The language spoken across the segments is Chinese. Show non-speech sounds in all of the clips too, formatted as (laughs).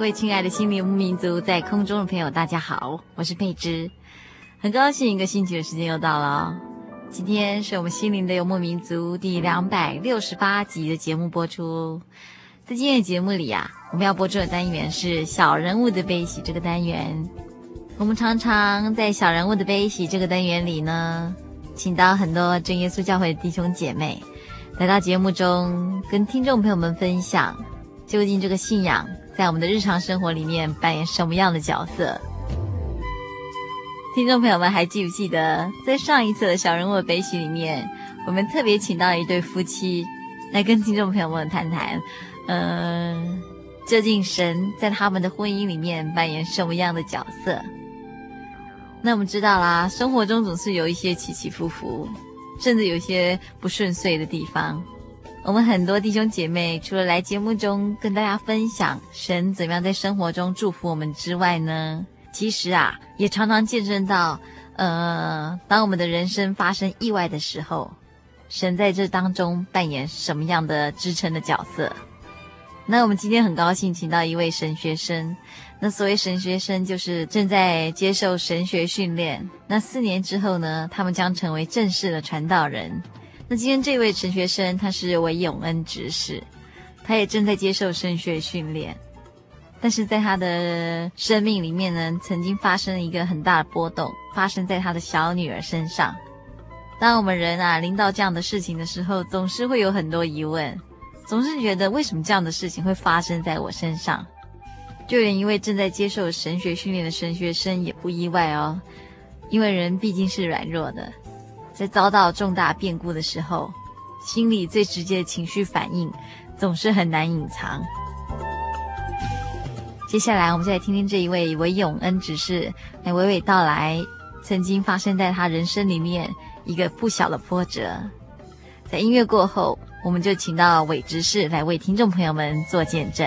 各位亲爱的心灵游牧民族，在空中的朋友，大家好，我是佩芝，很高兴一个星期的时间又到了。今天是我们心灵的游牧民族第两百六十八集的节目播出。在今天的节目里啊，我们要播出的单元是“小人物的悲喜”这个单元。我们常常在“小人物的悲喜”这个单元里呢，请到很多真耶稣教会的弟兄姐妹来到节目中，跟听众朋友们分享究竟这个信仰。在我们的日常生活里面扮演什么样的角色？听众朋友们还记不记得，在上一次的小人物的悲喜里面，我们特别请到一对夫妻来跟听众朋友们谈谈，嗯、究竟神在他们的婚姻里面扮演什么样的角色？那我们知道啦，生活中总是有一些起起伏伏，甚至有一些不顺遂的地方。我们很多弟兄姐妹，除了来节目中跟大家分享神怎么样在生活中祝福我们之外呢，其实啊，也常常见证到，呃，当我们的人生发生意外的时候，神在这当中扮演什么样的支撑的角色？那我们今天很高兴请到一位神学生，那所谓神学生就是正在接受神学训练，那四年之后呢，他们将成为正式的传道人。那今天这位神学生，他是韦永恩执事，他也正在接受神学训练，但是在他的生命里面呢，曾经发生了一个很大的波动，发生在他的小女儿身上。当我们人啊临到这样的事情的时候，总是会有很多疑问，总是觉得为什么这样的事情会发生在我身上？就连一位正在接受神学训练的神学生也不意外哦，因为人毕竟是软弱的。在遭到重大变故的时候，心里最直接的情绪反应总是很难隐藏。接下来，我们就来听听这一位韦永恩执事来娓娓道来曾经发生在他人生里面一个不小的波折。在音乐过后，我们就请到韦执事来为听众朋友们做见证。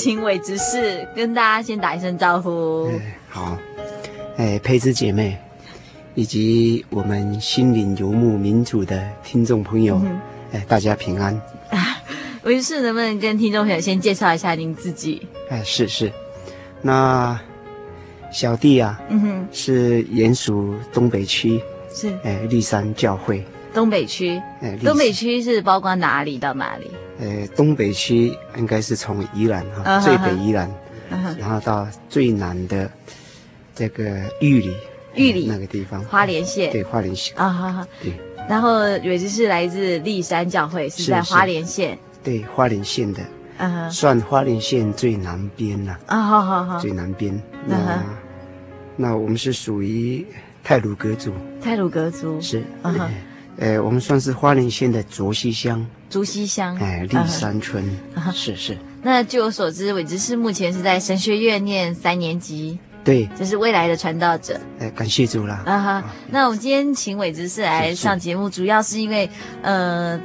请韦执事跟大家先打一声招呼。哎、好，哎，佩芝姐妹，以及我们心灵游牧民族的听众朋友，嗯、哎，大家平安。韦执事能不能跟听众朋友先介绍一下您自己？哎，是是，那小弟啊，嗯哼，是盐属东北区，是哎绿山教会，东北区，哎，东北区是包括哪里到哪里？呃，东北区应该是从宜兰哈，最北宜兰，然后到最南的这个玉里，玉里那个地方，花莲县。对花莲县，啊，好好。对。然后伟执是来自立山教会，是在花莲县。对花莲县的，嗯哼，算花莲县最南边了，啊，好好好。最南边。嗯那哼那我们是属于泰鲁格族，泰鲁格族。是，嗯哼呃，我们算是花莲县的竹溪乡，竹溪乡。哎，立山村是是，那据我所知，伟执是目前是在神学院念三年级，对，这是未来的传道者。哎，感谢主啦。啊哈，那我们今天请伟执是来上节目，主要是因为，呃，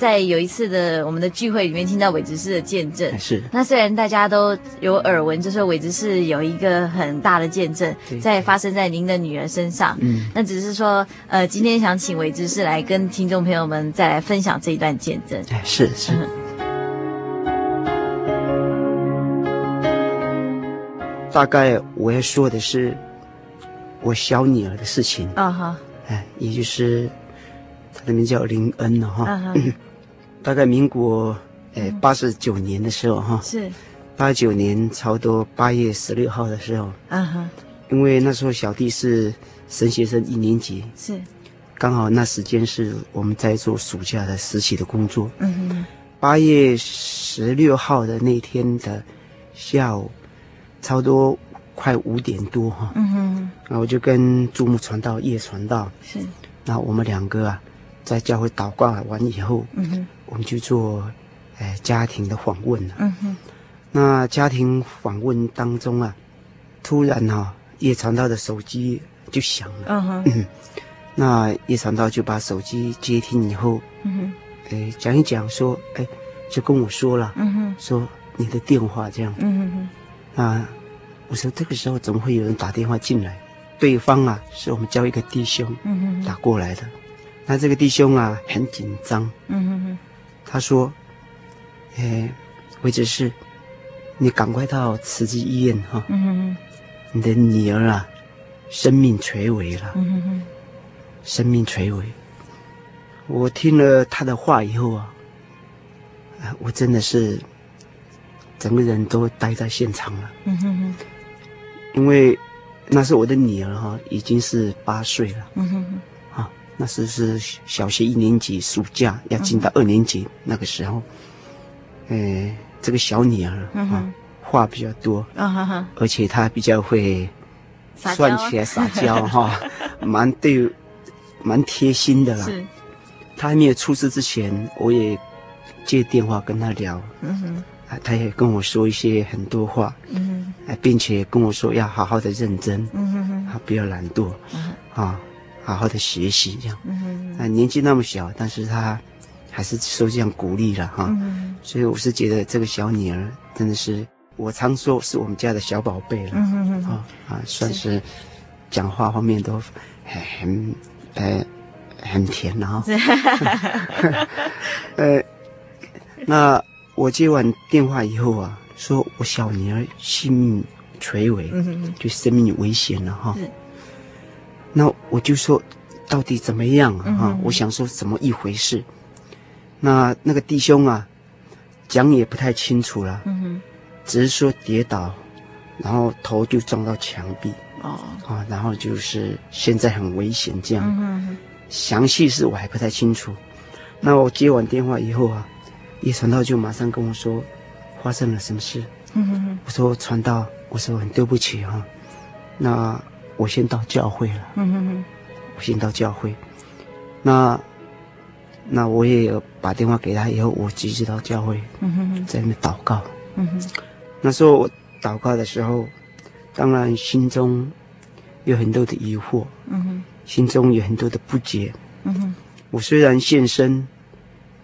在有一次的我们的聚会里面听到伟执事的见证哎。是，那虽然大家都有耳闻，就说伟执事有一个很大的见证在发生在您的女儿身上。嗯，那只是说，呃，今天想请伟执事来跟听众朋友们再来分享这一段见证。哎，是是。嗯大概我要说的是我小女儿的事情，啊哈，哎，也就是她的名叫林恩了哈。啊哈，大概民国哎八十九年的时候哈，是，八九年差不多八月十六号的时候，啊哈，因为那时候小弟是神学生一年级，是，刚好那时间是我们在做暑假的实习的工作。嗯哼，八月十六号的那天的下午，差不多快五点多哈，嗯哼，然后我就跟朱木传道叶传道，是，那我们两个啊，在教会祷告完以后，嗯哼，我们去做，哎，家庭的访问了。嗯哼，那家庭访问当中啊，突然哈、啊，叶传道的手机就响了。嗯哼，那叶传道就把手机接听以后，嗯哼，哎，讲一讲说，哎，就跟我说了，嗯哼，说你的电话这样。嗯哼，那我说这个时候怎么会有人打电话进来？对方啊，是我们教一个弟兄嗯哼，打过来的。那这个弟兄啊很紧张，嗯哼哼，他说：“哎，伟执是，你赶快到慈济医院哈、你的女儿啊，生命垂危了，生命垂危。”我听了他的话以后啊，啊，我真的是整个人都待在现场了。嗯哼，因为那是我的女儿哈、已经是八岁了。嗯哼，啊，那时是小学一年级，暑假要进到二年级、那个时候，呃，这个小女儿嗯哼。啊，话比较多，啊哈哈，而且她比较会算起来撒娇哈，蛮对，蛮贴心的啦。是，她还没有出事之前，我也接电话跟她聊，嗯哼，啊，她也跟我说一些很多话，嗯并且跟我说要好好的认真。嗯哼，啊，不要懒惰，嗯啊，好好的学习这样。嗯哼，啊，年纪那么小，但是他还是受这样鼓励了哈。嗯所以我是觉得这个小女儿真的是，我常说是我们家的小宝贝了。啊啊，算是讲话方面都很很呃很甜了哈。(laughs) (laughs) 呃，那我接完电话以后啊，说我小女儿性命垂危，嗯，就生命危险了哈是。那我就说，到底怎么样啊？我想说怎么一回事？那那个弟兄啊，讲也不太清楚了，嗯，只是说跌倒，然后头就撞到墙壁哦，啊，然后就是现在很危险这样。嗯哼，详细是我还不太清楚。那我接完电话以后啊，叶传道就马上跟我说发生了什么事。嗯哼，我说传道，我说很对不起哈、那我先到教会了，嗯哼，我先到教会。那那我也有把电话给他，以后我及时到教会，嗯哼，在那边祷告。嗯哼，那时候我祷告的时候，当然心中有很多的疑惑，嗯哼，心中有很多的不解。嗯哼，我虽然献身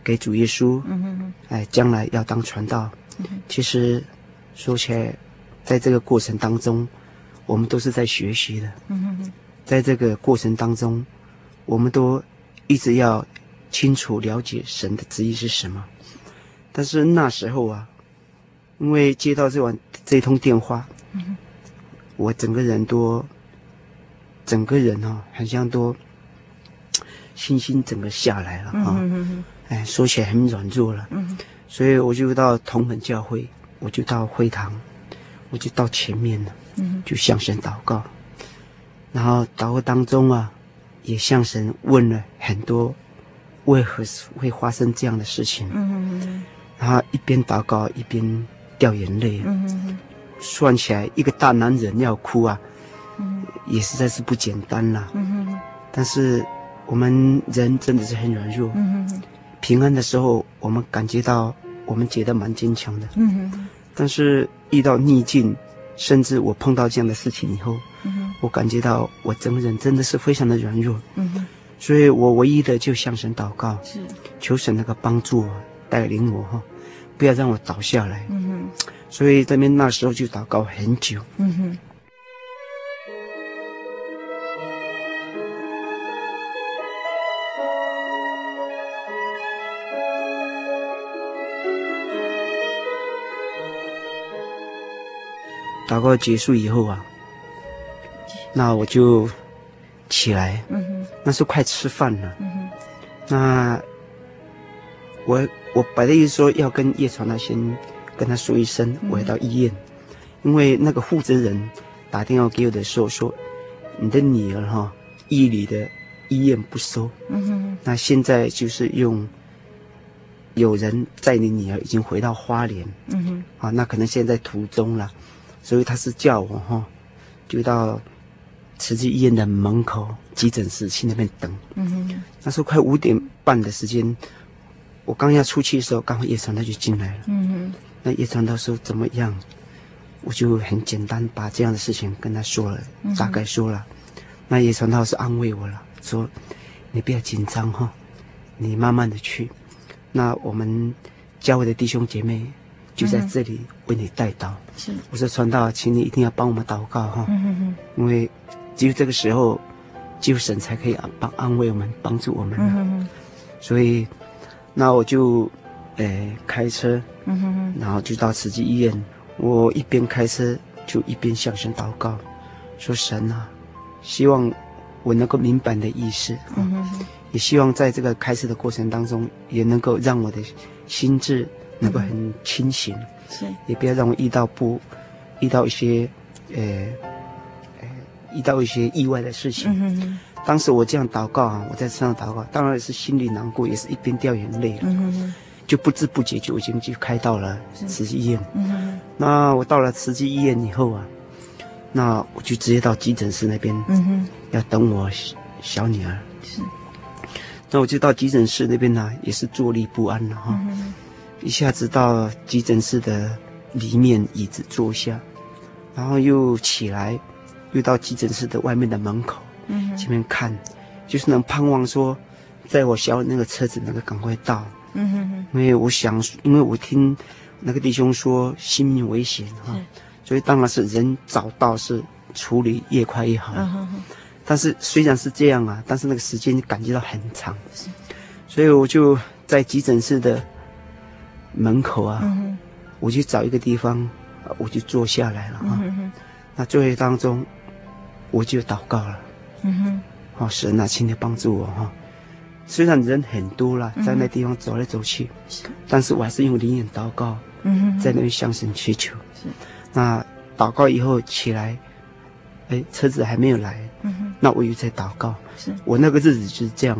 给主耶稣，嗯哼，哎，将来要当传道，其实说起来，在这个过程当中，我们都是在学习的。在这个过程当中，我们都一直要清楚了解神的旨意是什么。但是那时候啊，因为接到这晚这通电话，我整个人都，整个人哈、啊，好像都信心整个下来了啊。哎，说起来很软弱了。嗯，所以我就到同门教会，我就到会堂，我就到前面了。嗯，就向神祷告，然后祷告当中啊，也向神问了很多，为何会发生这样的事情？嗯嗯然后一边祷告一边掉眼泪。嗯嗯算起来，一个大男人要哭啊，嗯也实在是不简单啦。嗯但是我们人真的是很软弱。嗯平安的时候，我们感觉到我们觉得蛮坚强的。嗯但是遇到逆境，甚至我碰到这样的事情以后，嗯我感觉到我整个人真的是非常的软弱。嗯，所以我唯一的就向神祷告，是，求神那个帮助我，带领我哈，不要让我倒下来。嗯所以这边那时候就祷告很久。嗯祷告结束以后啊，那我就起来，嗯那时候快吃饭了。嗯那我我本来意思说要跟叶传那先跟他说一声，我要到医院，因为那个负责人打电话给我的时候说，你的女儿哈，医里的医院不收，嗯那现在就是用有人载你女儿已经回到花莲。嗯啊，那可能现在途中了，所以他是叫我哈，就到慈济医院的门口急诊室去那边等。嗯那时候快五点半的时间，我刚要出去的时候，刚好叶传道就进来了。嗯那叶传道说怎么样？我就很简单把这样的事情跟他说了，大概说了。那叶传道是安慰我了，说你不要紧张哈，你慢慢的去。那我们教会的弟兄姐妹就在这里为你带祷。是，我说传道，请你一定要帮我们祷告哈，嗯因为只有这个时候，只有神才可以安帮安慰我们，帮助我们。了。嗯所以，那我就，呃，开车，嗯然后就到慈济医院。我一边开车就一边向神祷告，说神啊，希望我能够明白你的意思。啊，嗯。也希望在这个开车的过程当中，也能够让我的心智能够很清醒，是，也不要让我遇到不遇到一些，呃，呃，遇到一些意外的事情。嗯当时我这样祷告啊，我在车上祷告，当然是心里难过，也是一边掉眼泪了，嗯就不知不觉就已经就开到了慈济医院。嗯那我到了慈济医院以后啊，那我就直接到急诊室那边嗯要等我小小女儿。是，那我就到急诊室那边呢、啊也是坐立不安了哈，嗯一下子到急诊室的里面椅子坐下，然后又起来，又到急诊室的外面的门口。嗯前面看，就是能盼望说，在我小那个车子能够赶快到，嗯哼哼。因为我想，因为我听那个弟兄说性命危险哈，所以当然是人早到是处理越快越好。嗯但是虽然是这样啊，但是那个时间感觉到很长，所以我就在急诊室的门口啊，嗯我去找一个地方，呃我就坐下来了啊。嗯那坐在当中，我就祷告了。嗯哼哦，神啊，请你帮助我哈、哦。虽然人很多了，在那地方走来走去，但是我还是用灵眼祷告，嗯哼在那边向神祈求。是，那祷告以后起来，哎，车子还没有来，嗯哼那我又在祷告。是，我那个日子就是这样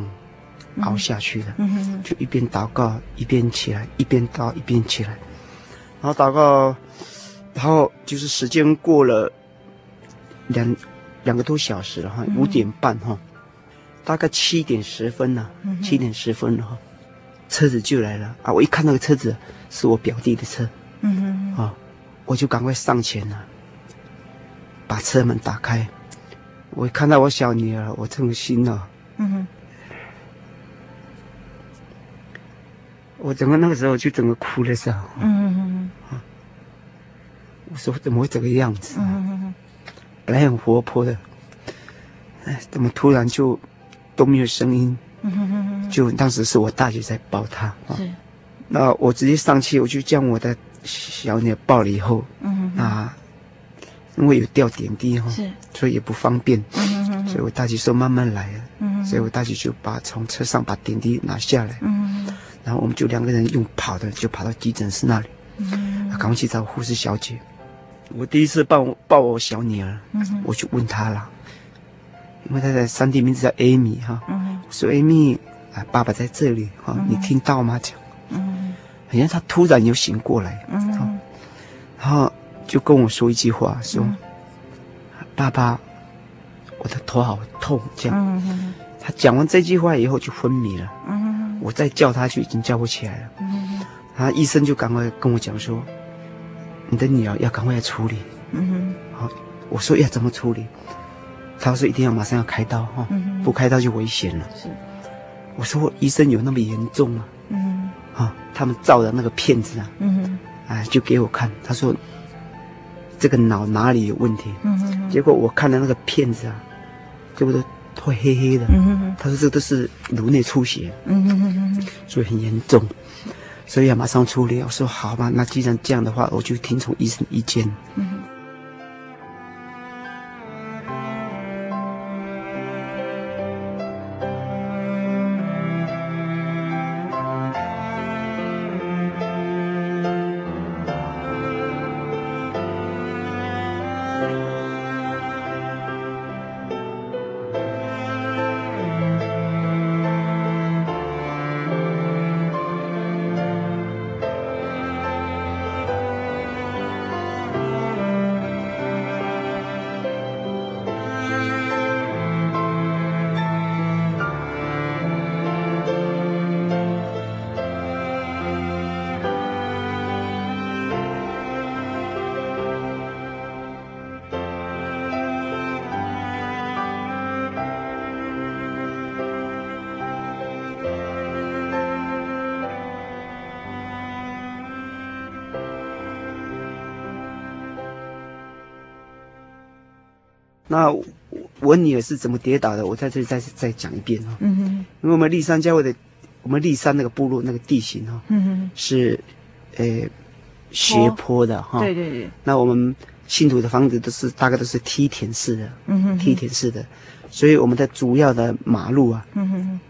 熬下去的，嗯就一边祷告一边起来，一边祷一边起来，然后祷告，然后就是时间过了两两个多小时了哈，五点半哈，大概七点十分了，七点十分了哈，车子就来了。啊！我一看那个车子是我表弟的车。嗯啊，我就赶快上前了，把车门打开。我一看到我小女儿，我这种心哦，嗯我整个那个时候就整个哭了噻。嗯嗯嗯我说怎么会这个样子、啊？嗯本来很活泼的，哎，怎么突然就都没有声音？嗯就当时是我大姐在抱他啊，是，那我直接上去，我就将我的小女儿抱了以后，嗯啊，因为有吊点滴哈，是，所以也不方便，嗯所以我大姐说慢慢来啊，嗯所以我大姐就把从车上把点滴拿下来，嗯，然后我们就两个人用跑的就跑到急诊室那里，嗯，赶快去找护士小姐。我第一次抱我抱我小女儿，嗯，我就问她了，因为她的三弟名字叫 Amy 哈，嗯，我说 Amy 啊，爸爸在这里哈，你听到吗？讲，嗯，好像她突然又醒过来，嗯，然后就跟我说一句话，说，爸爸。我的头好痛，这样。嗯、哼。他讲完这句话以后就昏迷了。我再叫他就已经叫不起来了。嗯、哼然后医生就赶快跟我讲说：“你的女儿要赶快来处理。嗯哼”好，我说要怎么处理？他说一定要马上要开刀哈，嗯、不开刀就危险了。是，我说医生有那么严重吗？嗯哼，啊，他们照的那个片子啊，嗯哼，哎，就给我看，他说这个脑哪里有问题？嗯哼，结果我看了那个片子啊。这不都会黑黑的？嗯、哼哼他说这都是颅内出血，嗯、哼哼所以很严重，所以要马上处理。我说好吧，那既然这样的话，我就听从医生意见。嗯那我，我女儿是怎么跌倒的？我在这里再再讲一遍哈。嗯哼。因为我们立山教会的，我们立山那个部落那个地形哈，嗯哼，是，呃，斜坡的哈。对对对。那我们信徒的房子都是大概都是梯田式的，嗯哼，梯田式的，所以我们的主要的马路啊，嗯哼，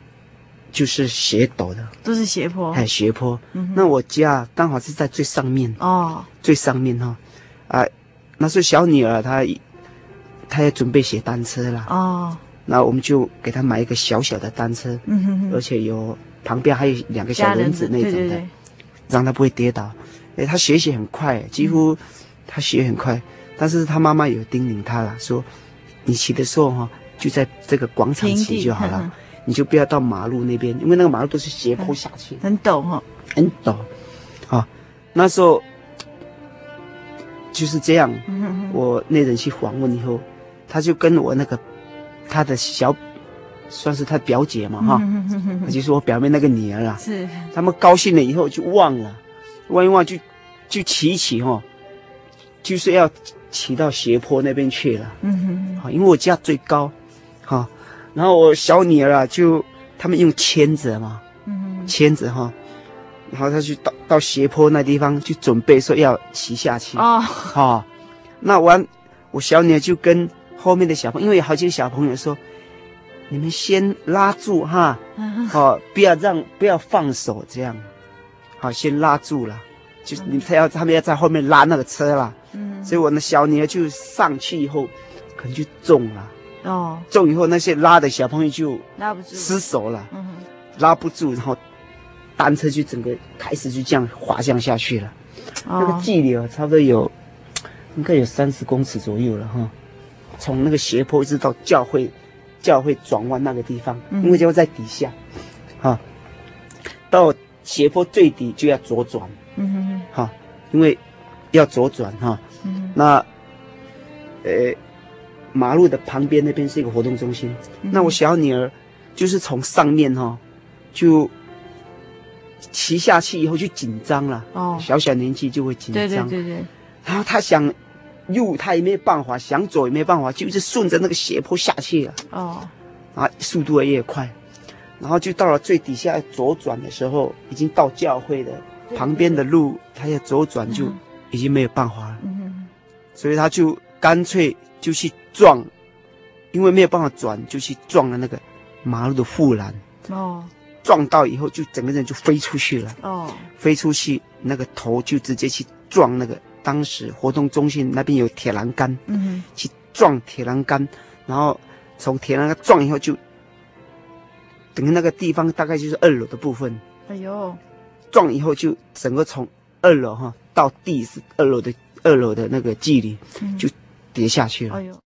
就是斜陡的，都是斜坡，哎，斜坡。嗯哼。那我家刚好是在最上面哦，最上面哈，啊，那是小女儿她。他也准备学单车了哦，那我们就给他买一个小小的单车，嗯哼哼，而且有旁边还有两个小轮子那种的，对对对，让他不会跌倒。哎，他学习很快，几乎他学很快，嗯、但是他妈妈有叮咛他了，说你骑的时候哈，就在这个广场骑就好了，地 (laughs) 你就不要到马路那边，因为那个马路都是斜坡下去，(laughs) 很陡哈，很陡。啊，那时候就是这样，嗯、哼哼。我那人去访问以后。他就跟我那个他的小，算是他表姐嘛哈，他就是我表妹那个女儿啊。是。他们高兴了以后就忘了，忘一忘就就骑一骑哈，就是要骑到斜坡那边去了。嗯哼。好，因为我家最高，哈，然后我小女儿啊就他们用签子嘛，嗯，签子哈，然后他去到到斜坡那地方去准备说要骑下去。哦。好，那完我小女儿就跟。后面的小朋友，因为有好几个小朋友说：“你们先拉住哈，好，不要让，不要放手，这样，好，先拉住了，就是你他要他们要在后面拉那个车了，嗯，所以我的小女儿就上去以后，可能就中了，哦，中以后那些拉的小朋友就拉不住，失手了，嗯，拉不住，然后单车就整个开始就这样滑降下去了，那个距离啊，差不多有应该有三十公尺左右了哈。”从那个斜坡一直到教会，教会转弯那个地方，因为就在底下，哈，到斜坡最底就要左转，嗯哼哼，哈，因为要左转哈，嗯，那，呃，马路的旁边那边是一个活动中心，那我小女儿就是从上面哈，就骑下去以后就紧张了，哦，小小年纪就会紧张，对对对对，然后她想。右他也没办法，想走也没办法，就是顺着那个斜坡下去了。哦，啊，速度也越快，然后就到了最底下左转的时候，已经到教会了旁边的路，他要左转就已经没有办法了。嗯，所以他就干脆就去撞，因为没有办法转，就去撞了那个马路的护栏。哦，撞到以后就整个人就飞出去了。哦，飞出去那个头就直接去撞那个当时活动中心那边有铁栏杆，嗯，去撞铁栏杆，然后从铁栏杆撞以后就，等于那个地方大概就是二楼的部分，哎呦，撞以后就整个从二楼哈到地是二楼的二楼的那个距离就跌下去了，哎呦。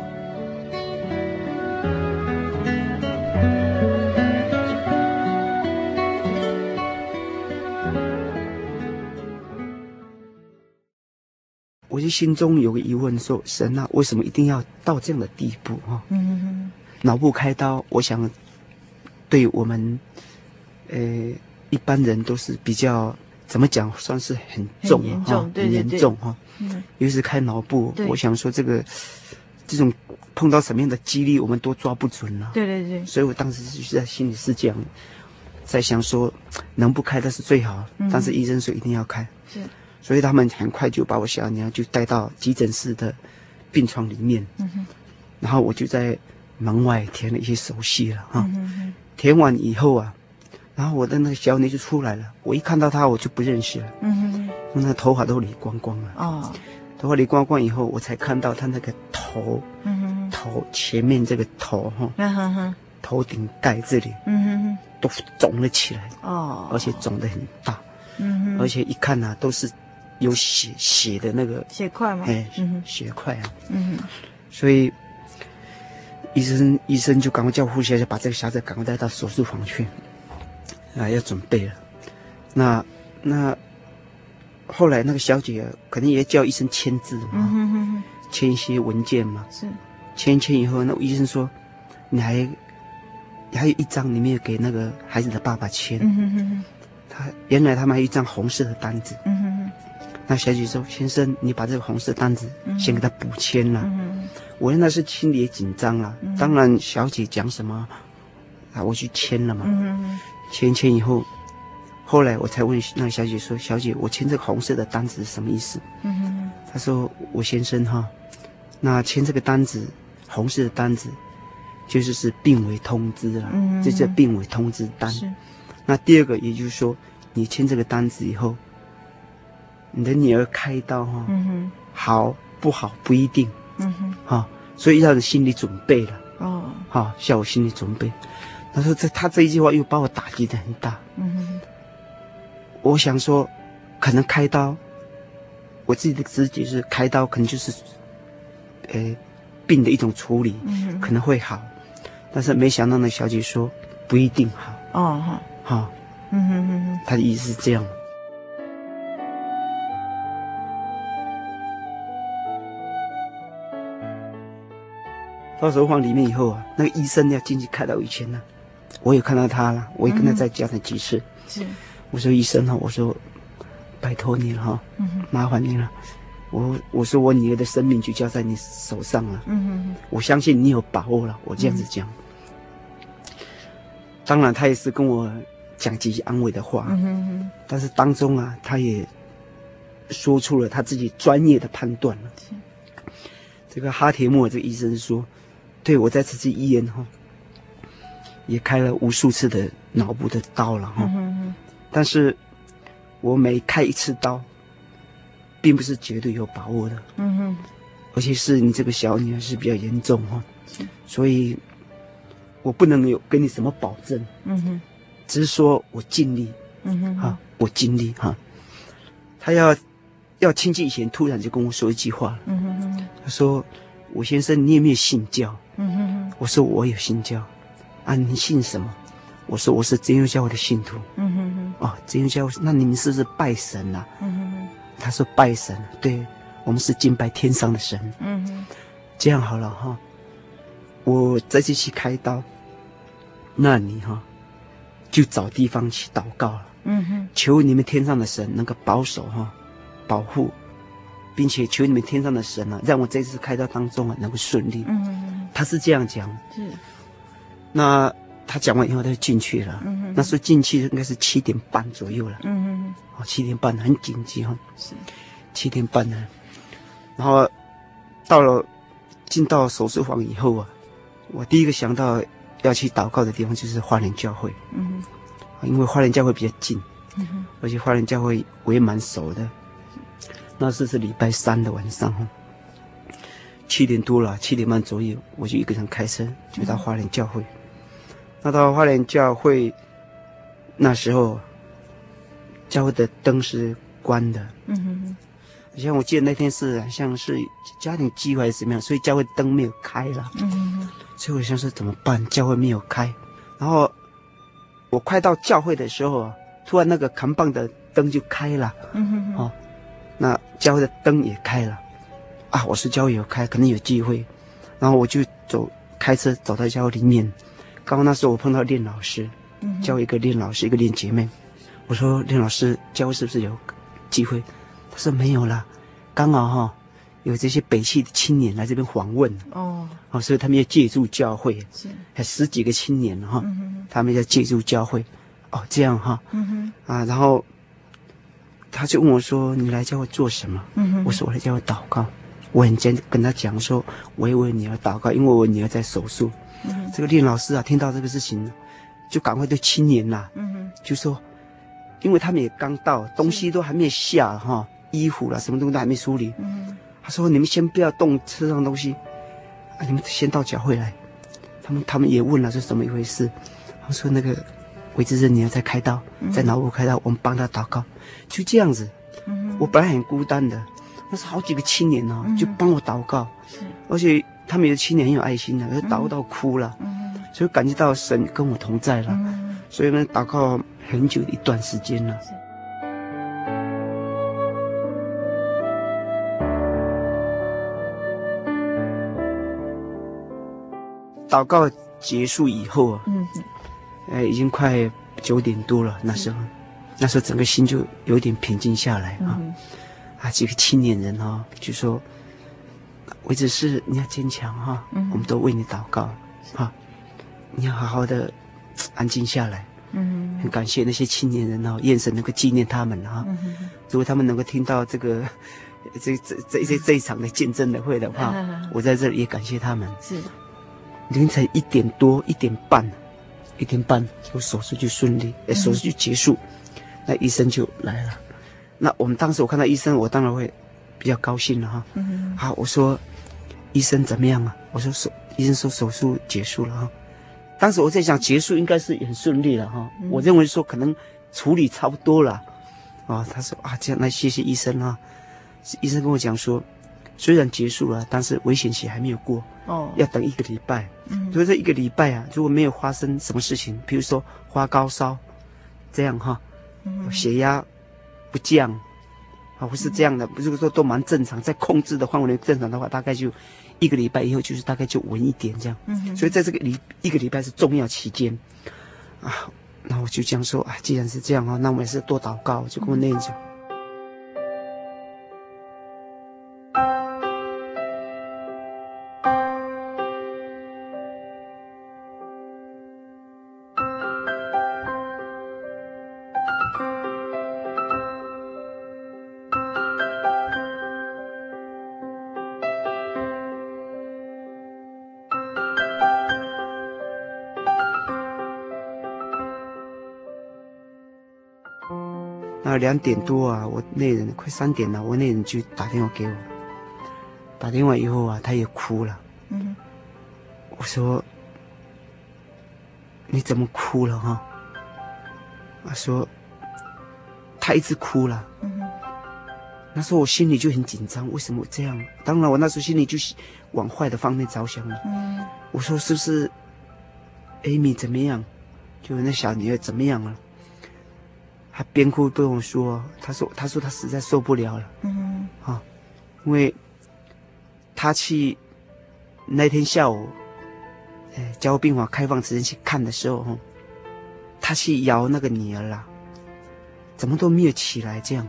心中有个疑问说，说神啊，为什么一定要到这样的地步啊？嗯嗯，脑部开刀，我想，对我们，呃，一般人都是比较怎么讲，算是很重哈，很严重哈。嗯，尤其是开脑部，我想说这个，这种碰到什么样的几率，我们都抓不准了。对对对。所以我当时就是在心里是这样，在想说，能不开的是最好，但是医生说一定要开。是。所以他们很快就把我小娘就带到急诊室的病床里面，嗯、然后我就在门外填了一些手续了啊。嗯、填完以后啊，然后我的那个小女就出来了。我一看到她，我就不认识了，嗯、那头发都理光光了。哦，头发理光光以后，我才看到她那个头，嗯、哼头前面这个头哈，嗯、哼头顶盖这里，嗯、哼都肿了起来。哦，而且肿得很大，嗯、哼。而且一看呐，都是。有血血的那个血块吗？哎，血块啊。嗯哼，所以医生医生就赶快叫护士就把这个小子赶快带到手术房去，啊，要准备了。那那后来那个小姐肯定也叫医生签字嘛，嗯、哼哼哼签一些文件嘛。是，签一签以后，那医生说，你还你还有一张，你没有给那个孩子的爸爸签。嗯哼哼哼他原来他们还有一张红色的单子。那小姐说：“先生，你把这个红色单子先给他补签了。嗯”我那是心里也紧张了。嗯、当然，小姐讲什么，啊，我去签了嘛。嗯签签以后，后来我才问那个小姐说：“小姐，我签这个红色的单子是什么意思？”嗯她说：“我先生哈，那签这个单子，红色的单子，就是是病危通知了，嗯、这叫病危通知单。那第二个，也就是说，你签这个单子以后。”你的女儿开刀哈，好不好不一定，嗯哼，哈，所以要有心理准备了，哦，好，要有心理准备。他说这他这一句话又把我打击的很大，嗯哼，我想说，可能开刀，我自己的直觉是开刀可能就是，呃，病的一种处理，嗯，可能会好，但是没想到那小姐说不一定好，哦哈，哈，嗯哼哼哼，他的意思是这样。到时候放里面以后啊，那个医生要进去开刀以前呢，我也看到他了，我也跟他再讲了几次。我说医生啊，我说拜托你了哈，嗯、麻烦你了。我我说我女儿的生命就交在你手上了，嗯、我相信你有把握了。我这样子讲。嗯、当然，他也是跟我讲几句安慰的话，嗯、但是当中啊，他也说出了他自己专业的判断了。是这个哈铁木尔这个医生说。对，我在这次医院哈，也开了无数次的脑部的刀了哈，嗯、但是，我每开一次刀，并不是绝对有把握的，嗯哼，而且是你这个小女儿是比较严重哈，所以，我不能有跟你什么保证，嗯哼，只是说我尽力，嗯哼，哈，我尽力哈，他要要亲戚以前突然就跟我说一句话，嗯哼，他说。我先生，你有没有信教？我说我有信教，啊，你信什么？我说我是真耶教会的信徒。嗯哼哼。哦，真耶教会，那你们是不是拜神呐、啊？嗯哼哼。他说拜神，对，我们是敬拜天上的神。嗯哼。这样好了哈，我这次去开刀，那你哈，就找地方去祷告了。嗯哼。求你们天上的神能够保守哈，保护。并且求你们天上的神啊，让我这次开刀当中啊能够顺利。嗯他是这样讲。是。那他讲完以后，他就进去了。嗯哼。那时候进去应该是七点半左右了。嗯哼哼。哦，七点半很紧急哈。是。七点半呢，然后到了进到手术房以后啊，我第一个想到要去祷告的地方就是花莲教会。嗯哼。因为花莲教会比较近。嗯哼。而且花莲教会我也蛮熟的。那是是礼拜三的晚上，七点多了，七点半左右，我就一个人开车就到花莲教会。那到花莲教会，那时候教会的灯是关的。嗯哼哼。像我记得那天是像是家庭聚会还是怎么样，所以教会灯没有开了。嗯哼哼。所以我想说怎么办？教会没有开，然后我快到教会的时候，突然那个扛棒的灯就开了。嗯哼。哦。那教会的灯也开了，啊，我是教会有开，可能有机会，然后我就走，开车走到教会里面。刚刚那时候我碰到练老师，嗯，教一个练老师，一个练姐妹。我说练老师，教会是不是有机会？他说没有啦，刚好哈，有这些北汽的青年来这边访问。哦，哦，所以他们要借助教会，是，还十几个青年哈，嗯，他们要借助教会。哦，这样哈，嗯哼，啊，然后。他就问我说：“你来教会做什么？”嗯哼，我说：“我来教会祷告。”我很坚跟他讲说：“我也为女儿祷告，因为我女儿在手术。嗯”这个练老师啊，听到这个事情，就赶快就青年呐、啊，嗯，就说：“因为他们也刚到，东西都还没下哈，衣服啦什么东西都还没梳理。嗯”他说：“你们先不要动车上东西，啊，你们先到教会来。”他们他们也问了是怎么一回事。他说：“那个。”韦志珍女儿在开刀，在脑部开刀，我们帮她祷告，就这样子。我本来很孤单的，那是好几个青年哦，就帮我祷告。而且他们有的青年很有爱心的，就祷告到哭了。所以感觉到神跟我同在了。所以呢，祷告很久一段时间了。祷告结束以后啊。哎，已经快九点多了。那时候，那时候整个心就有点平静下来啊。啊几个青年人、哦，就说，我只是你要坚强哈、哦，嗯、我们都为你祷告哈、哦，你要好好的安静下来。嗯，很感谢那些青年人哦，愿神能够纪念他们哈。嗯、如果他们能够听到这个，这这这这这一场的见证的会的话，嗯、我在这里也感谢他们。是，凌晨一点多一点半，一点半我手术就顺利，嗯、手术就结束，那医生就来了。那我们当时我看到医生，我当然会比较高兴了哈。嗯，好，我说医生怎么样啊？我说手，医生说手术结束了哈。当时我在想，结束应该是很顺利了哈。嗯、我认为说可能处理差不多了，啊，他说啊，这样，那谢谢医生啊。医生跟我讲说，虽然结束了，但是危险期还没有过，哦，要等一个礼拜。嗯，所以这一个礼拜啊，如果没有发生什么事情，比如说发高烧，这样哈，嗯、血压不降，啊，不是这样的，如果说都蛮正常，在控制的范围内正常的话，大概就。一个礼拜以后，就是大概就稳一点这样，嗯、所以在这个礼一个礼拜是重要期间，啊，那我就这样说啊，既然是这样啊，那我们也是多祷告，就跟我那样讲。那两点多啊，我那人快三点了，我那人就打电话给我，打电话以后啊，他也哭了。嗯，我说你怎么哭了哈？他说他一直哭了。嗯，那时候我心里就很紧张，为什么这样？当然我那时候心里就是往坏的方面着想了。嗯，我说是不是艾米怎么样？就那小女儿怎么样了？他边哭边跟我说：“他说，他说他实在受不了了。嗯哼，啊，因为他去那天下午，哎，加护病房开放时间去看的时候，哈，他去摇那个女儿啦，怎么都没有起来，这样，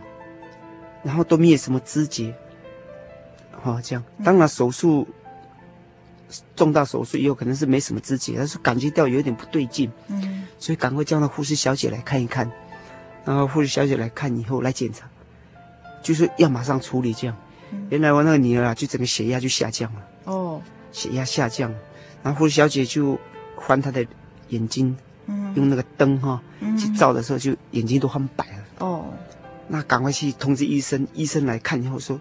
然后都没有什么知觉，哈，这样。当然手术重大手术以后，可能是没什么知觉，但是感觉到有点不对劲，嗯，所以赶快叫那护士小姐来看一看。”然后护士小姐来看以后来检查，就是要马上处理这样。嗯、原来我那个女儿啊，就整个血压就下降了。哦，血压下降，然后护士小姐就翻她的眼睛，嗯、用那个灯哈、哦嗯、去照的时候，就眼睛都翻白了。哦，那赶快去通知医生，医生来看以后说，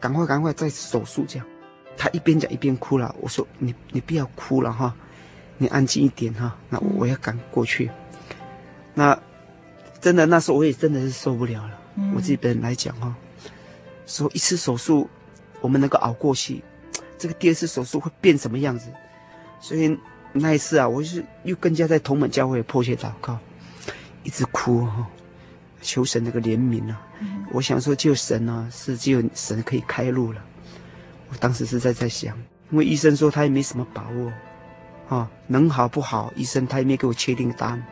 赶快赶快再手术这样。她一边讲一边哭了。我说你你不要哭了哈，你安静一点哈。那我要赶过去。真的，那时候我也真的是受不了了。嗯、我自己本人来讲哈，说一次手术，我们能够熬过去，这个第二次手术会变什么样子？所以那一次啊，我是又更加在同门教会迫切祷告，一直哭哈，求神那个怜悯啊。嗯、我想说，就神啊，是只有神可以开路了。我当时是在在想，因为医生说他也没什么把握，啊，能好不好？医生他也没给我确定答案。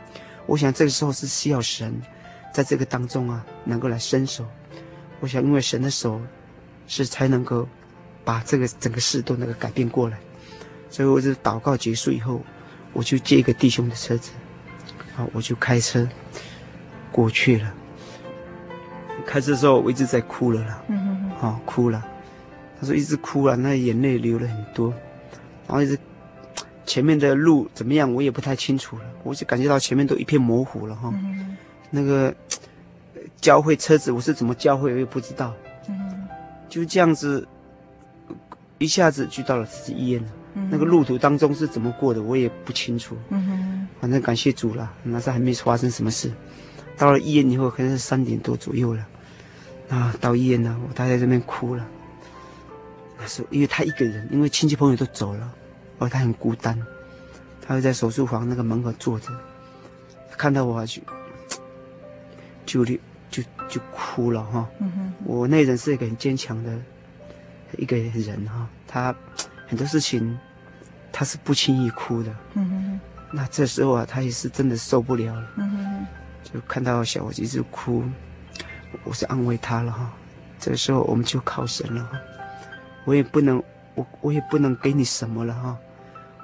我想这个时候是需要神，在这个当中啊，能够来伸手。我想，因为神的手，是才能够把这个整个事都能够改变过来。所以，我就祷告结束以后，我就借一个弟兄的车子，好，我就开车过去了。开车的时候，我一直在哭了啦，嗯哼哼，好，哭了。他说一直哭了，那眼泪流了很多，然后一直。前面的路怎么样，我也不太清楚了。我就感觉到前面都一片模糊了哈。那个教会车子，我是怎么教会，我也不知道。就这样子，一下子就到了慈济医院了。那个路途当中是怎么过的，我也不清楚。反正感谢主了，那时还没发生什么事。到了医院以后，可能是三点多左右了。啊，到医院了，我待在这边哭了。那时候因为他一个人，因为亲戚朋友都走了。哦，他很孤单，他会在手术房那个门口坐着，看到我 (tsk) 就就就就，就哭了哈。嗯、我那人是一个很坚强的一个人哈，他 (tsk) 很多事情他是不轻易哭的。嗯、哼那这时候啊，他也是真的受不了了。嗯、哼就看到小伙子一直哭，我是安慰他了哈，这个时候我们就靠神了哈。我也不能，我我也不能给你什么了哈。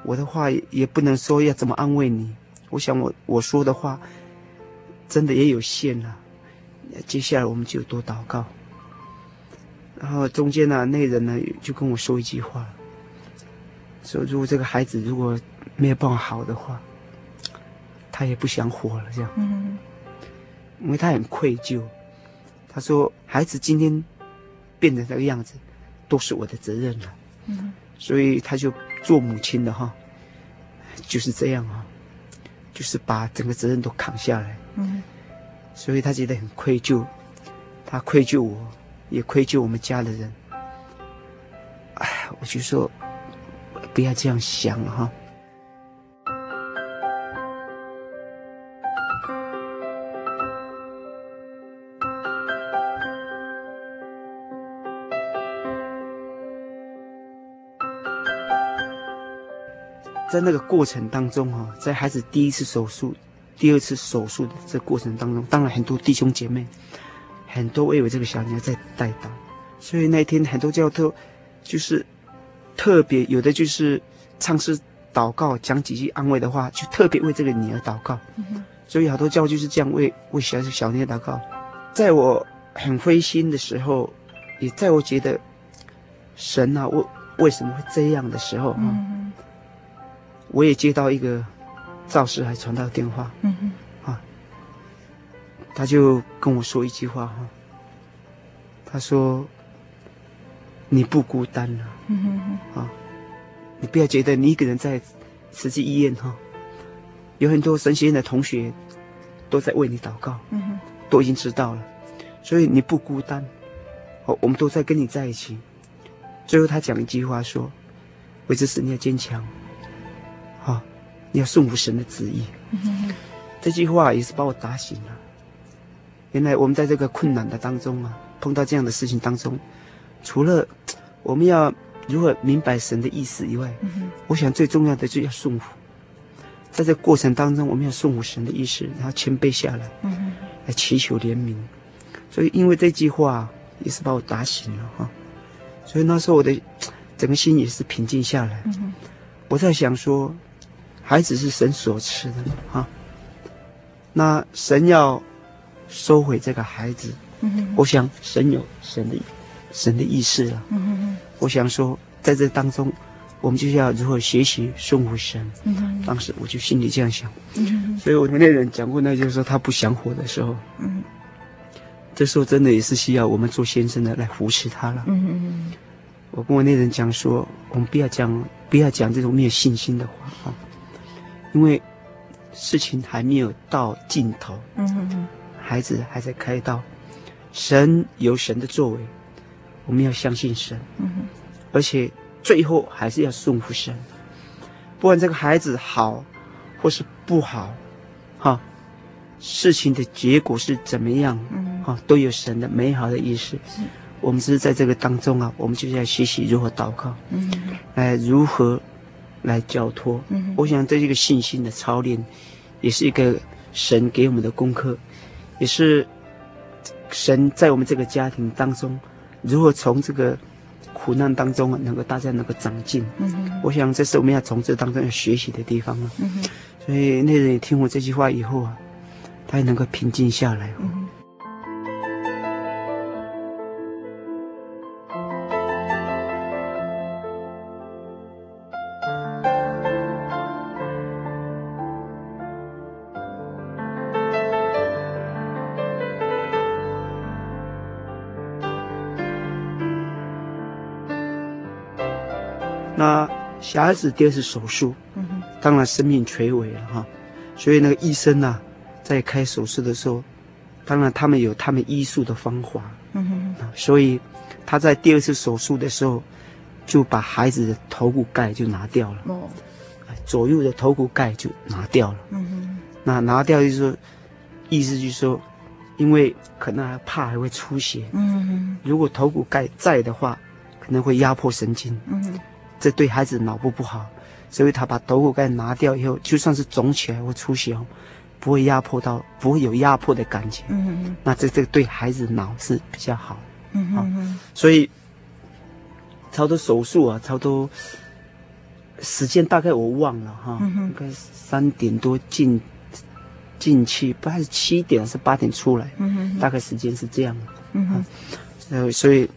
我的话也不能说要怎么安慰你。我想我我说的话，真的也有限了。接下来我们就多祷告。然后中间呢，那人呢就跟我说一句话，说如果这个孩子如果没有办法好的话，他也不想活了这样。嗯。因为他很愧疚，他说孩子今天变成这个样子，都是我的责任了。所以他就做母亲的哈，就是这样啊，就是把整个责任都扛下来。嗯。所以他觉得很愧疚，他愧疚我。也愧疚我们家的人，哎，我就说，不要这样想了哈。在那个过程当中哈，在孩子第一次手术、第二次手术的这过程当中，当然很多弟兄姐妹。很多为我这个小女儿在代祷，所以那天很多教徒就是特别有的就是唱诗祷告，讲几句安慰的话，就特别为这个女儿祷告。所以好多教就是这样为为小小女儿祷告。在我很灰心的时候，也在我觉得神啊，为为什么会这样的时候啊，我也接到一个赵师还传到电话。嗯他就跟我说一句话哈，他说：“你不孤单了，啊，你不要觉得你一个人在慈济医院哈，有很多神学院的同学都在为你祷告，都已经知道了，所以你不孤单，哦，我们都在跟你在一起。”最后他讲一句话说：“为这事你要坚强，要顺服神的旨意。”这句话也是把我打醒了。原来我们在这个困难的当中啊，碰到这样的事情当中，除了 (tsk) 我们要如何明白神的意思以外，嗯、我想最重要的就是要顺服。在这个过程当中，我们要顺服神的意思，然后谦卑下来，嗯、来祈求怜悯。所以因为这句话也是把我打醒了哈。所以那时候我的 (tsk) 整个心也是平静下来。嗯、我在想说，孩子是神所赐的哈，那神要。收回这个孩子，嗯、我想神有神的神的意思了。嗯、我想说，在这当中，我们就是要如何学习顺服神。嗯、当时我就心里这样想。嗯、所以我们那人讲过，那就是说他不想活的时候，嗯、这时候真的也是需要我们做先生的来扶持他了。我跟我那人讲说，我们不要讲不要讲这种没有信心的话啊，因为事情还没有到尽头。嗯哼孩子还在开刀，神有神的作为，我们要相信神，嗯、哼而且最后还是要顺服神。不管这个孩子好或是不好，哈，事情的结果是怎么样，嗯、哈，都有神的美好的意思。是我们只是在这个当中啊，我们就是要学习如何祷告，嗯哼，来如何来交托。嗯，我想这是一个信心的操练，也是一个神给我们的功课。也是神在我们这个家庭当中，如何从这个苦难当中能够大家能够长进。嗯，我想这是我们要从这当中要学习的地方啊。嗯，所以那人也听我这句话以后啊，他也能够平静下来。嗯那小孩子第二次手术，当然生命垂危了哈，所以那个医生呢、啊，在开手术的时候，当然他们有他们医术的方法，嗯哼，所以他在第二次手术的时候，就把孩子的头骨盖就拿掉了，哦，左右的头骨盖就拿掉了，嗯哼，那拿掉就是说，意思就是说，因为可能还怕还会出血，嗯哼，如果头骨盖在的话，可能会压迫神经，嗯哼。这对孩子脑部不好，所以他把头骨盖拿掉以后，就算是肿起来或出血哦，不会压迫到，不会有压迫的感觉。嗯嗯。那这这个对孩子脑是比较好。嗯哼哼，所以差不多手术啊，差不多时间大概我忘了哈，嗯、应该三点多进进去，不还是七点还是八点出来，嗯哼，大概时间是这样，嗯哼，呃，所以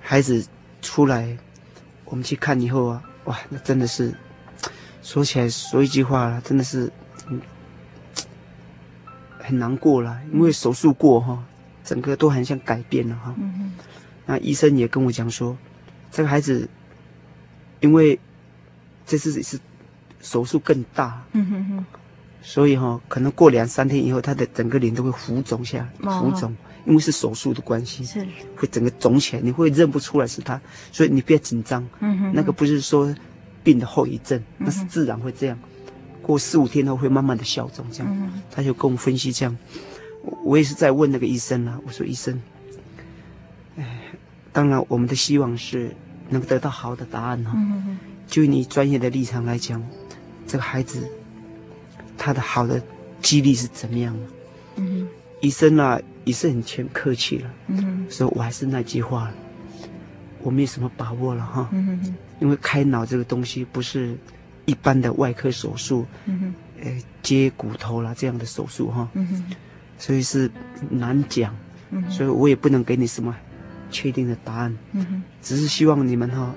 孩子出来，我们去看以后啊，哇，那真的是说起来说一句话了，真的是。很难过了，因为手术过哈，整个都很像改变了哈。嗯。那医生也跟我讲说，这个孩子，因为这次是手术更大，嗯哼哼，所以哈，可能过两三天以后，他的整个脸都会浮肿下来，浮肿，因为是手术的关系，是。会整个肿起来，你会认不出来是他，所以你不要紧张。嗯哼。那个不是说病的后遗症，那是自然会这样。过四五天后会慢慢的消肿，这样，他就跟我分析这样，我也是在问那个医生啊，我说医生，哎，当然我们的希望是能得到好的答案哈，就你专业的立场来讲，这个孩子他的好的几率是怎么样医生啊也是很谦客气了，嗯，所以我还是那句话，我没什么把握了哈，嗯，因为开脑这个东西不是。一般的外科手术，呃，接骨头啦这样的手术哈，所以是难讲，嗯，所以我也不能给你什么确定的答案，嗯，只是希望你们哈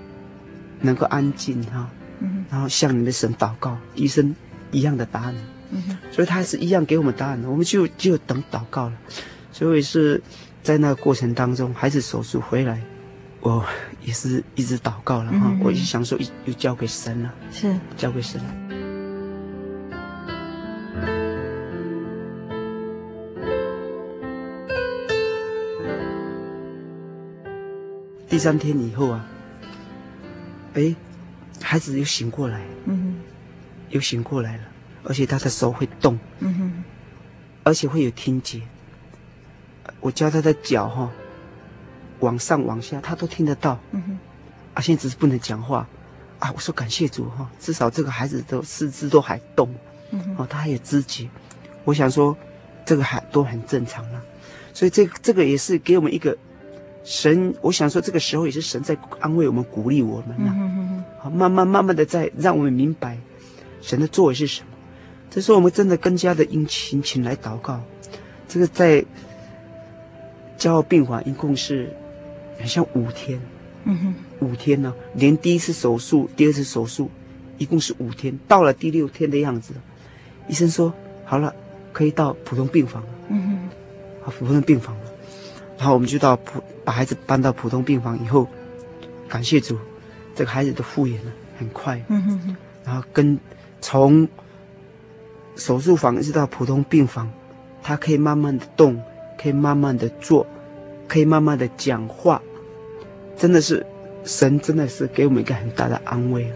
能够安静哈，嗯，然后向你们的神祷告，医生一样的答案，嗯，所以他还是一样给我们答案，我们就就等祷告了，所以是在那个过程当中，孩子手术回来。我也是一直祷告了哈，我就想说，又交给神了，是交给神了。第三天以后啊，哎，孩子又醒过来，嗯哼，又醒过来了，而且他的手会动，嗯哼，而且会有听觉。我教他的脚哈。往上往下，他都听得到。嗯哼，啊，现在只是不能讲话。啊，我说感谢主哈，至少这个孩子的四肢都还动。嗯哼，哦，他还有知觉。我想说，这个还都很正常了。所以这个这个也是给我们一个神。我想说，这个时候也是神在安慰我们、鼓励我们了。嗯哼哼。好，慢慢慢慢的在让我们明白神的作为是什么。这时候我们真的更加的殷勤勤来祷告。这个在加护病房一共是。很像五天，嗯哼，五天呢，连第一次手术、第二次手术，一共是五天。到了第六天的样子，医生说好了，可以到普通病房了。嗯哼，啊，普通病房了。然后我们就到普，把孩子搬到普通病房以后，感谢主，这个孩子的复原了很快。嗯哼哼。然后跟从手术房一直到普通病房，他可以慢慢的动，可以慢慢的做，可以慢慢的讲话。真的是，神真的是给我们一个很大的安慰了。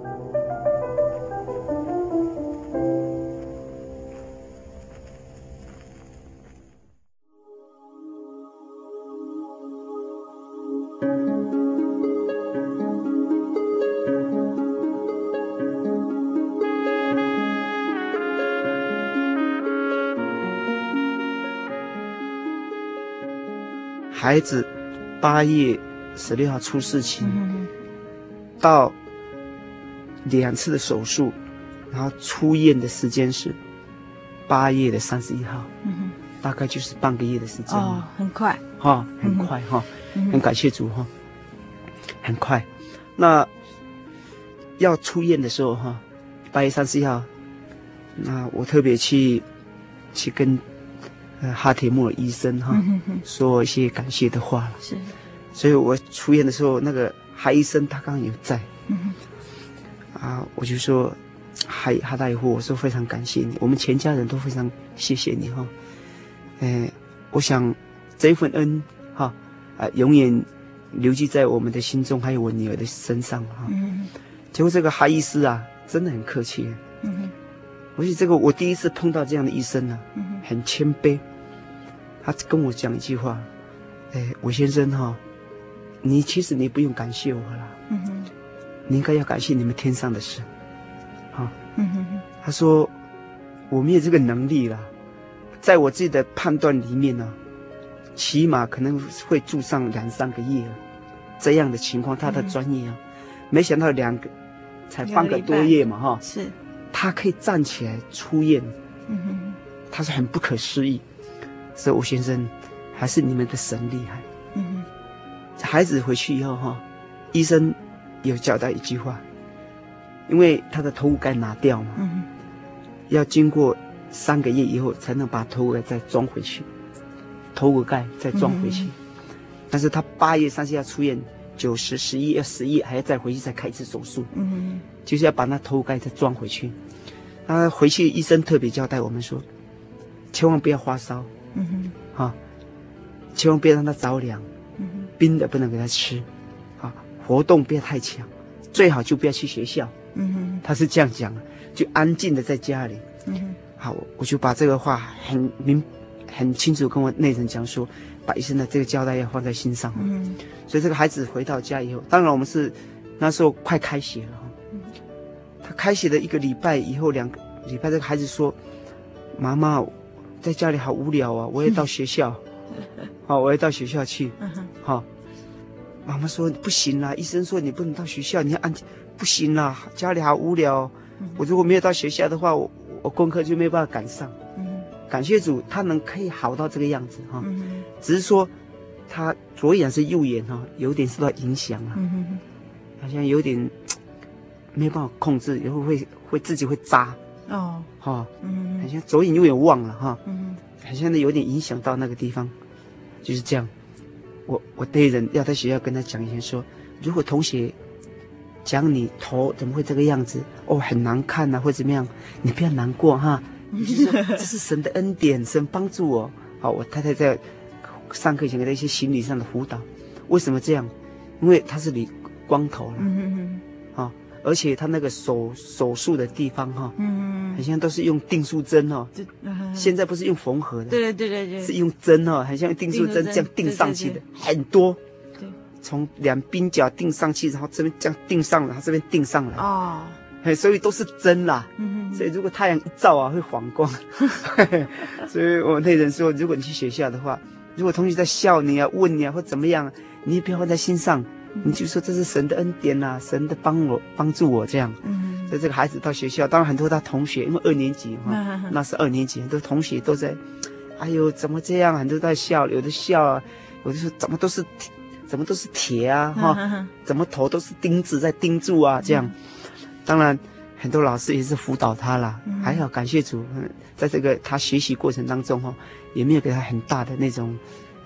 孩子八月十六号出事情，嗯。到两次的手术，然后出院的时间是八月的三十一号，嗯。大概就是半个月的时间。哦，很快，哈，很快哈，嗯。很感谢主哈，很快。那要出院的时候哈，八月三十一号，那我特别去去跟呃哈铁木尔医生哈、嗯说一些感谢的话了。是，所以我出院的时候，那个哈医生他刚刚有在嗯啊，我就说哈哈大夫，我说非常感谢你，我们全家人都非常谢谢你哈。呃，我想这一份恩哈啊，永远留记在我们的心中，还有我女儿的身上哈。嗯结果这个哈医师啊，真的很客气。嗯而且这个我第一次碰到这样的医生呢、很谦卑。他跟我讲一句话，哎，韦先生哈、你其实你不用感谢我了，嗯你应该要感谢你们天上的神。啊，嗯他说我没有这个能力了，在我自己的判断里面呢、起码可能会住上两三个月了。这样的情况，他的专业啊，没想到两个才半个多月嘛哈，是，他可以站起来出院。嗯他是很不可思议，说吴先生还是你们的神厉害。嗯孩子回去以后哈，医生有交代一句话，因为他的头骨盖拿掉嘛，嗯要经过三个月以后才能把头骨盖再装回去，头骨盖再装回去。但是他八月三十要出院，九十、十一、要十一还要再回去再开一次手术，嗯就是要把那头骨盖再装回去。那回去医生特别交代我们说，千万不要发烧。嗯哼啊，千万不要让他着凉，嗯冰的不能给他吃，啊，活动不要太强，最好就不要去学校。嗯哼他是这样讲的，就安静的在家里。嗯好，我就把这个话很明、很清楚跟我内人讲说，把医生的这个交代要放在心上。嗯所以这个孩子回到家以后，当然我们是那时候快开学了哈。他开学了一个礼拜以后，两个礼拜，这个孩子说：“妈妈，在家里好无聊啊，(laughs) 我也到学校。好，我也到学校去。嗯好，妈妈说不行啦，医生说你不能到学校，你要安静。不行啦，家里好无聊。我如果没有到学校的话，我我功课就没有办法赶上。嗯感谢主，他能可以好到这个样子哈。嗯只是说他左眼是右眼哈，有点受到影响啊，嗯好像有点没有办法控制，然后会会自己会扎哦哈，好嗯像左眼右眼忘了哈，嗯好像有点影响到那个地方，就是这样。我我对人要在学校跟他讲一些说，如果同学讲你头怎么会这个样子哦，很难看呐、啊，或怎么样，你不要难过哈，(laughs) 你就说这是神的恩典，神帮助我。好，我太太在上课前给他一些心理上的辅导。为什么这样？因为他是理光头了嗯啊，而且他那个手手术的地方哈，嗯好像都是用订书针哦，现在不是用缝合的，对对对对。是用针哦，很像用订书针这样钉上去的，很多。从两鬓角钉上去，然后这边这样钉上了，然后这边钉上来，哦。嘿，所以都是针啦。嗯所以如果太阳一照啊，会反光。(laughs) (laughs) 所以我那人说，如果你去学校的话，如果同学在笑你啊、问你啊或怎么样，你也不要放在心上，你就说这是神的恩典呐、啊，神的帮我帮助我这样。嗯所以这个孩子到学校，当然很多他同学，因为二年级哈、嗯那是二年级，很多同学都在，哎呦怎么这样？很多在笑，有的笑啊，我就说怎么都是，怎么都是铁啊哈，怎么头都是钉子在钉住啊这样。当然很多老师也是辅导他啦，还好感谢主，在这个他学习过程当中哈，也没有给他很大的那种，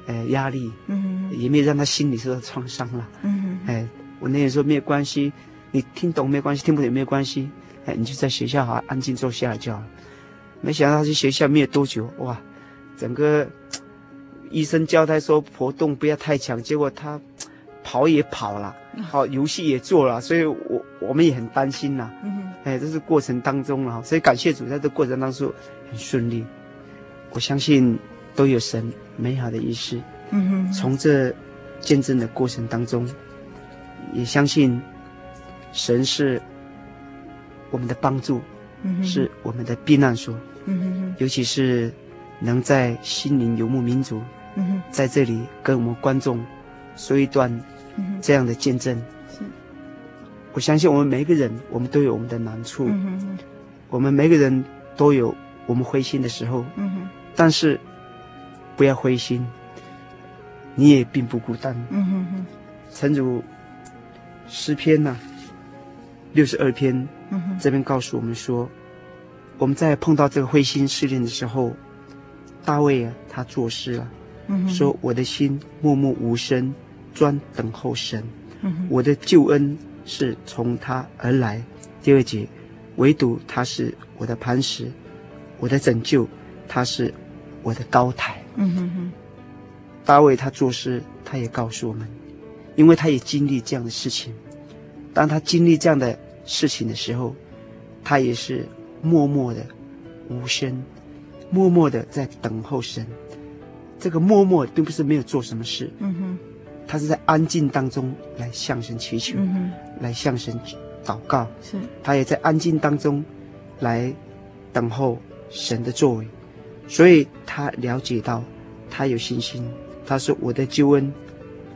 呃压力，嗯也没有让他心里受到创伤了。嗯哎，我那时候没有关系，你听懂没有关系，听不懂也没有关系，哎，你就在学校好安静坐下来就好了。没想到他去学校没有多久，哇，整个医生交代说活动不要太强，结果他跑也跑了，好游戏也做了，所以我我们也很担心呐。嗯哎，这是过程当中了，所以感谢主，在这过程当中很顺利。我相信都有神美好的意思。嗯哼从这见证的过程当中，也相信神是我们的帮助，嗯是我们的避难所。嗯尤其是能在心灵游牧民族在这里跟我们观众说一段这样的见证。我相信我们每一个人，我们都有我们的难处，我们每个人都有我们灰心的时候，但是不要灰心，你也并不孤单。诚如诗篇呐，六十二篇这边告诉我们说。我们在碰到这个灰心试炼的时候，大卫啊，他作诗了，嗯、说：“我的心默默无声，专等候神。嗯、我的救恩是从他而来。”第二节，唯独他是我的磐石，我的拯救，他是我的高台。嗯哼哼。大卫他作诗，他也告诉我们，因为他也经历这样的事情。当他经历这样的事情的时候，他也是。默默的，无声，默默的在等候神。这个默默并不是没有做什么事，嗯哼，他是在安静当中来向神祈求，嗯哼，来向神祷告，是，他也在安静当中来等候神的作为，所以他了解到，他有信心。他说：“我的救恩，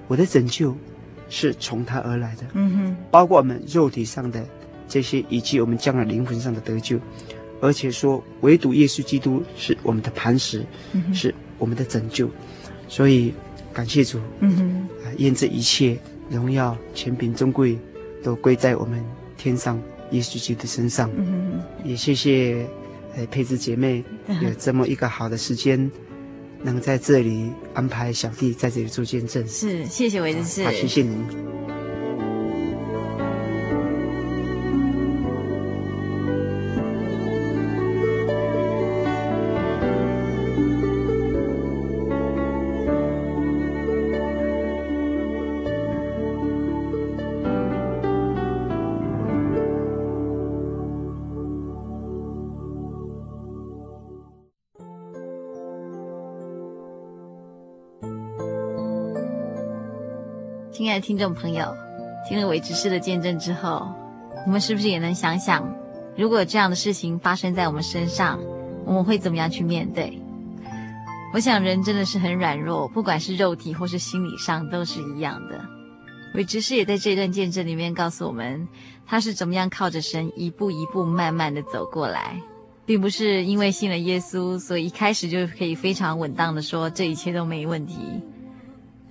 我的拯救，是从他而来的。”嗯哼，包括我们肉体上的。这些以及我们将来灵魂上的得救，而且说唯独耶稣基督是我们的磐石，嗯、是我们的拯救，所以感谢主，嗯哼，啊，愿这一切荣耀、权柄、尊贵都归在我们天上耶稣基督身上。嗯，也谢谢呃佩芝姐妹有这么一个好的时间，能在这里安排小弟在这里做见证。是，谢谢韦执事，好，谢谢您。亲爱的听众朋友，听了韦执事的见证之后，我们是不是也能想想，如果这样的事情发生在我们身上，我们会怎么样去面对？我想人真的是很软弱，不管是肉体或是心理上都是一样的。韦执事也在这段见证里面告诉我们，他是怎么样靠着神一步一步慢慢的走过来，并不是因为信了耶稣，所以一开始就可以非常稳当的说这一切都没问题，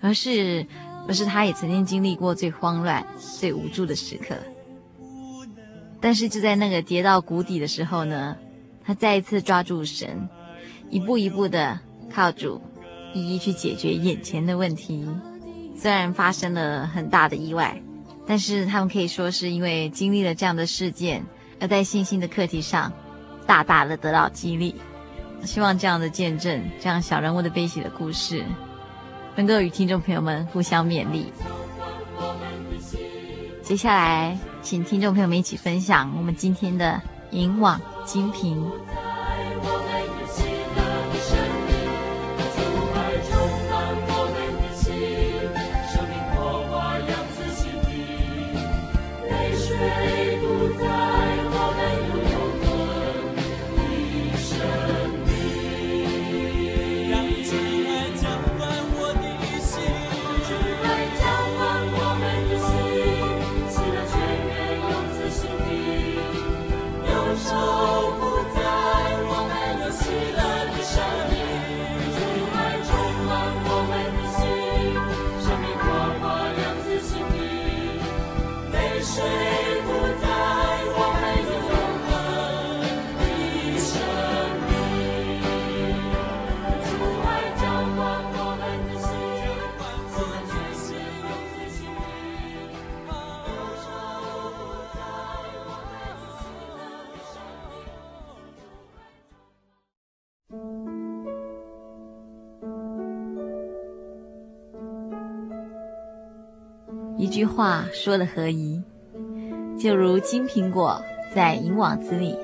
而是。可是他也曾经经历过最慌乱、最无助的时刻，但是就在那个跌到谷底的时候呢，他再一次抓住神，一步一步的靠主，一一去解决眼前的问题。虽然发生了很大的意外，但是他们可以说是因为经历了这样的事件，而在信心的课题上大大的得到激励。希望这样的见证，这样小人物的悲喜的故事。能够与听众朋友们互相勉励。接下来，请听众朋友们一起分享我们今天的引网精品。句话说了何宜？就如金苹果在银网子里，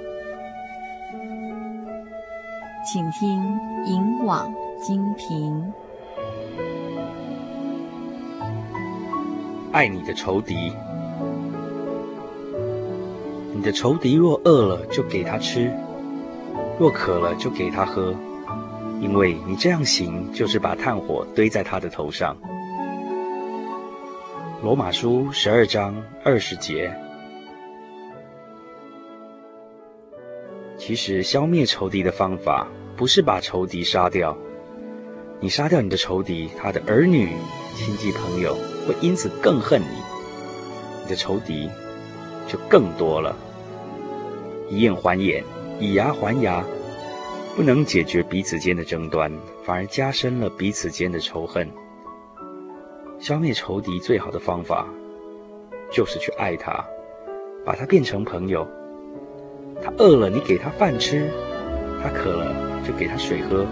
请听银网金瓶。爱你的仇敌，你的仇敌若饿了，就给他吃；若渴了，就给他喝。因为你这样行，就是把炭火堆在他的头上。罗马书十二章二十节。其实，消灭仇敌的方法不是把仇敌杀掉。你杀掉你的仇敌，他的儿女、亲戚、朋友会因此更恨你，你的仇敌就更多了。以眼还眼，以牙还牙，不能解决彼此间的争端，反而加深了彼此间的仇恨。消灭仇敌最好的方法，就是去爱他，把他变成朋友。他饿了，你给他饭吃；他渴了，就给他水喝。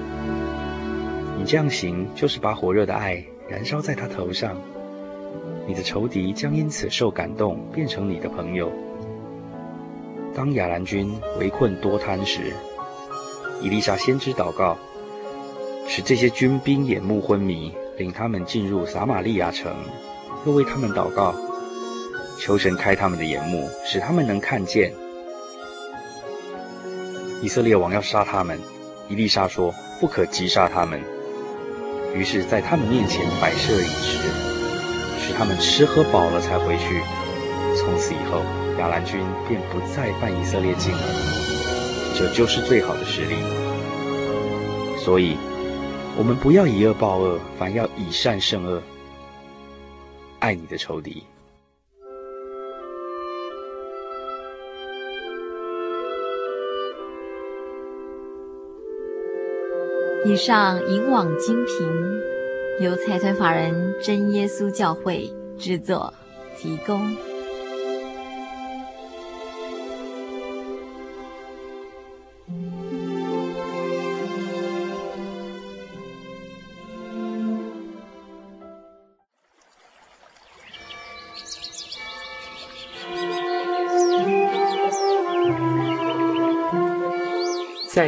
你这样行，就是把火热的爱燃烧在他头上。你的仇敌将因此受感动，变成你的朋友。当亚兰军围困多摊时，以利沙先知祷告，使这些军兵眼目昏迷。领他们进入撒玛利亚城，又为他们祷告，求神开他们的眼目，使他们能看见。以色列王要杀他们，伊丽莎说：“不可急杀他们。”于是，在他们面前摆设饮食，使他们吃喝饱了才回去。从此以后，亚兰军便不再犯以色列境了。这就是最好的实力。所以。我们不要以恶报恶，反要以善胜恶。爱你的仇敌。以上引网精品，由财团法人真耶稣教会制作提供。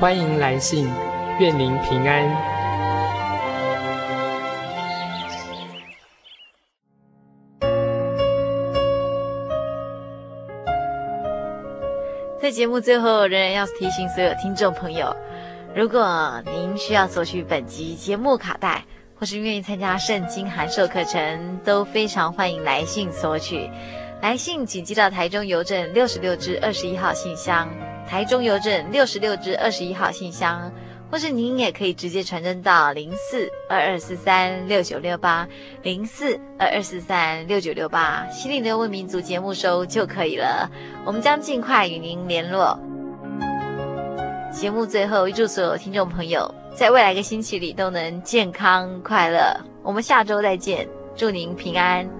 欢迎来信，愿您平安。在节目最后，仍然要提醒所有听众朋友，如果您需要索取本集节目卡带，或是愿意参加圣经函授课程，都非常欢迎来信索取。来信请寄到台中邮政六十六支二十一号信箱。台中邮政六十六至二十一号信箱，或是您也可以直接传真到零四二二四三六九六八零四二二四三六九六八，心灵的游牧民族节目收就可以了。我们将尽快与您联络。节目最后，预祝所有听众朋友在未来一个星期里都能健康快乐。我们下周再见，祝您平安。